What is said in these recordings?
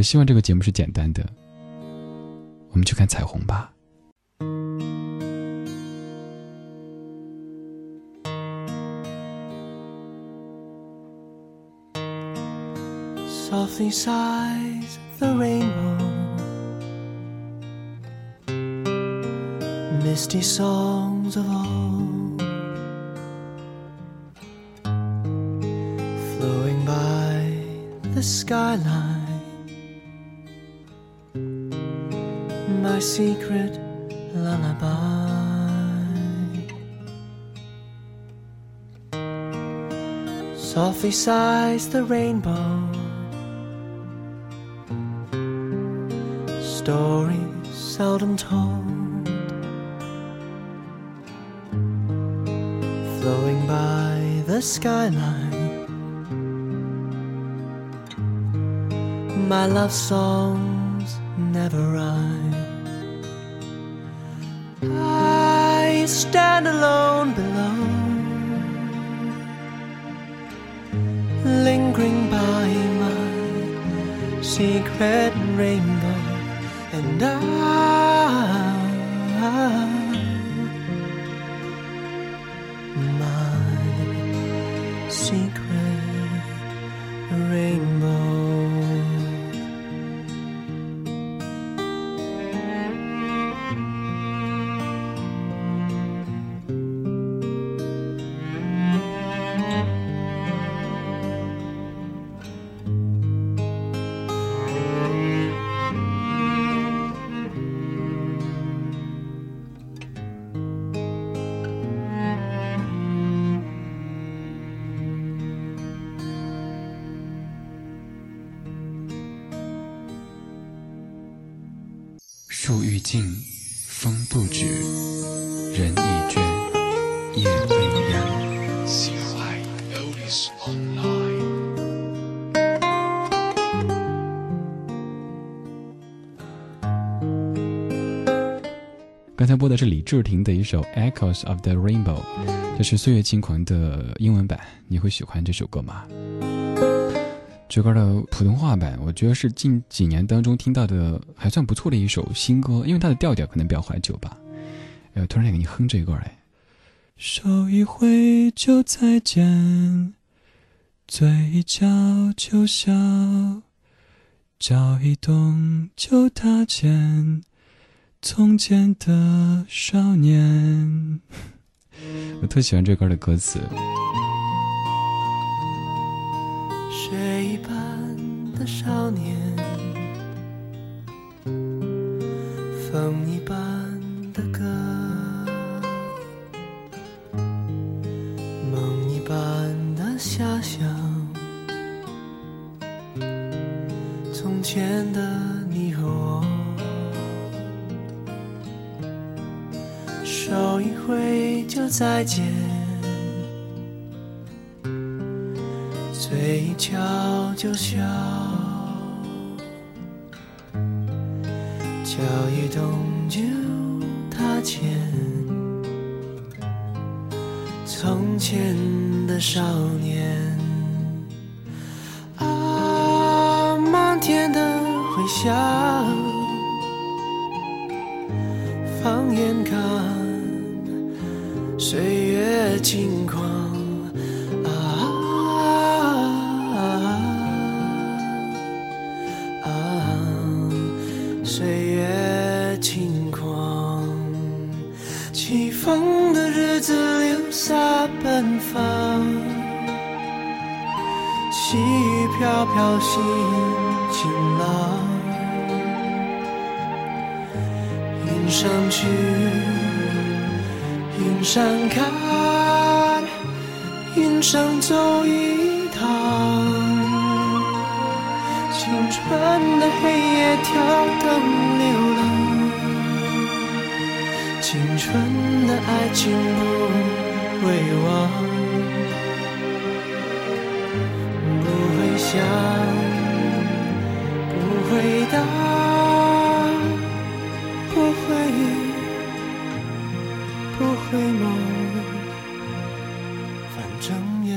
我希望这个节目是简单的。我们去看彩虹吧。Softly sighs the rainbow. Misty songs of old flowing by the skyline. Secret lullaby. Softly sighs the rainbow. stories seldom told, flowing by the skyline. My love songs never rhyme. I stand alone below, lingering by my secret rainbow and I, 刚才播的是李治廷的一首《Echoes of the Rainbow》，这是《岁月轻狂》的英文版。你会喜欢这首歌吗？这歌的普通话版，我觉得是近几年当中听到的还算不错的一首新歌，因为它的调调可能比较怀旧吧。呃，突然想给你哼这歌来。手一挥就再见，嘴角就笑，脚一动就踏前。从前的少年，我特喜欢这歌的歌词。雪一般的少年，风一般的歌，梦一般的遐想。从前的你和我。手一挥就再见，嘴一翘就笑，脚一动就踏前。从前的少年，啊，漫天的回响，放眼看。岁月轻狂岁月轻狂，起风的日子留下奔放，细雨飘飘心晴朗，云上去。云上看，云上走一趟，青春的黑夜跳灯流浪，青春的爱情不会忘，不会想，不会答，不会。不会梦，反正也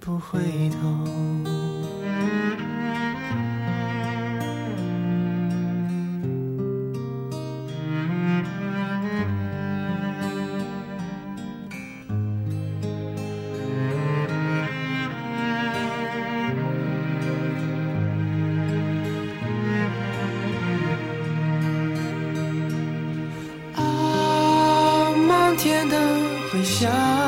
不回头。想，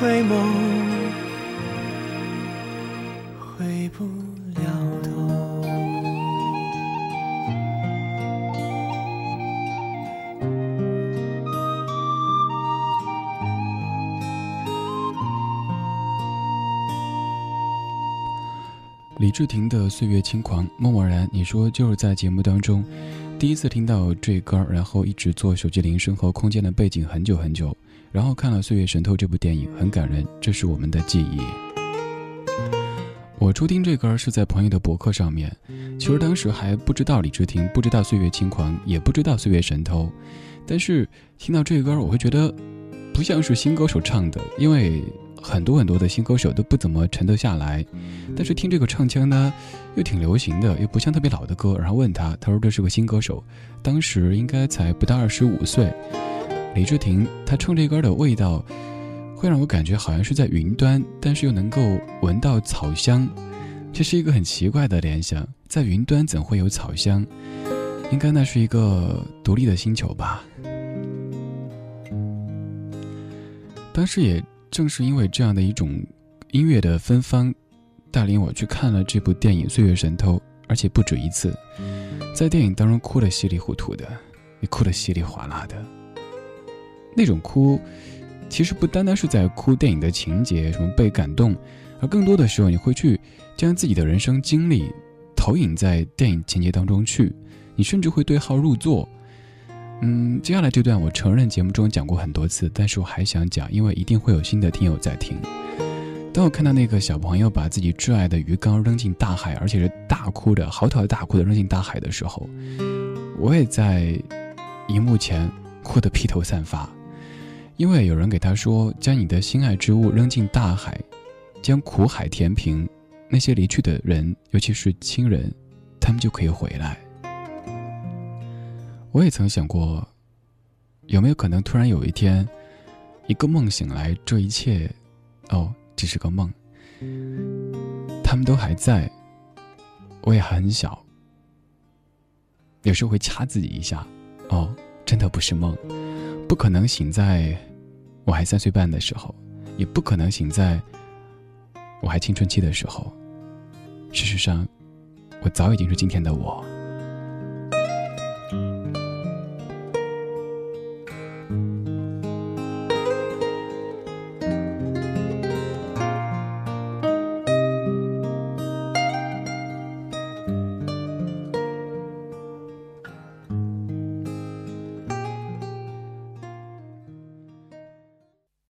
回眸，回不了头。李治廷的《岁月轻狂》，默默然，你说就是在节目当中。第一次听到这歌，然后一直做手机铃声和空间的背景很久很久，然后看了《岁月神偷》这部电影，很感人，这是我们的记忆。我初听这歌是在朋友的博客上面，其实当时还不知道李治廷，不知道《岁月轻狂》，也不知道《岁月神偷》，但是听到这歌，我会觉得不像是新歌手唱的，因为。很多很多的新歌手都不怎么沉得下来，但是听这个唱腔呢，又挺流行的，又不像特别老的歌。然后问他，他说这是个新歌手，当时应该才不到二十五岁。李治廷，他唱这歌的味道，会让我感觉好像是在云端，但是又能够闻到草香，这是一个很奇怪的联想。在云端怎会有草香？应该那是一个独立的星球吧。当时也。正是因为这样的一种音乐的芬芳，带领我去看了这部电影《岁月神偷》，而且不止一次，在电影当中哭得稀里糊涂的，也哭得稀里哗啦的。那种哭，其实不单单是在哭电影的情节，什么被感动，而更多的时候，你会去将自己的人生经历投影在电影情节当中去，你甚至会对号入座。嗯，接下来这段我承认节目中讲过很多次，但是我还想讲，因为一定会有新的听友在听。当我看到那个小朋友把自己挚爱的鱼缸扔进大海，而且是大哭的、嚎啕大哭的扔进大海的时候，我也在荧幕前哭得披头散发，因为有人给他说：“将你的心爱之物扔进大海，将苦海填平，那些离去的人，尤其是亲人，他们就可以回来。”我也曾想过，有没有可能突然有一天，一个梦醒来，这一切，哦，只是个梦。他们都还在，我也很小。有时候会掐自己一下，哦，真的不是梦，不可能醒在我还三岁半的时候，也不可能醒在我还青春期的时候。事实上，我早已经是今天的我。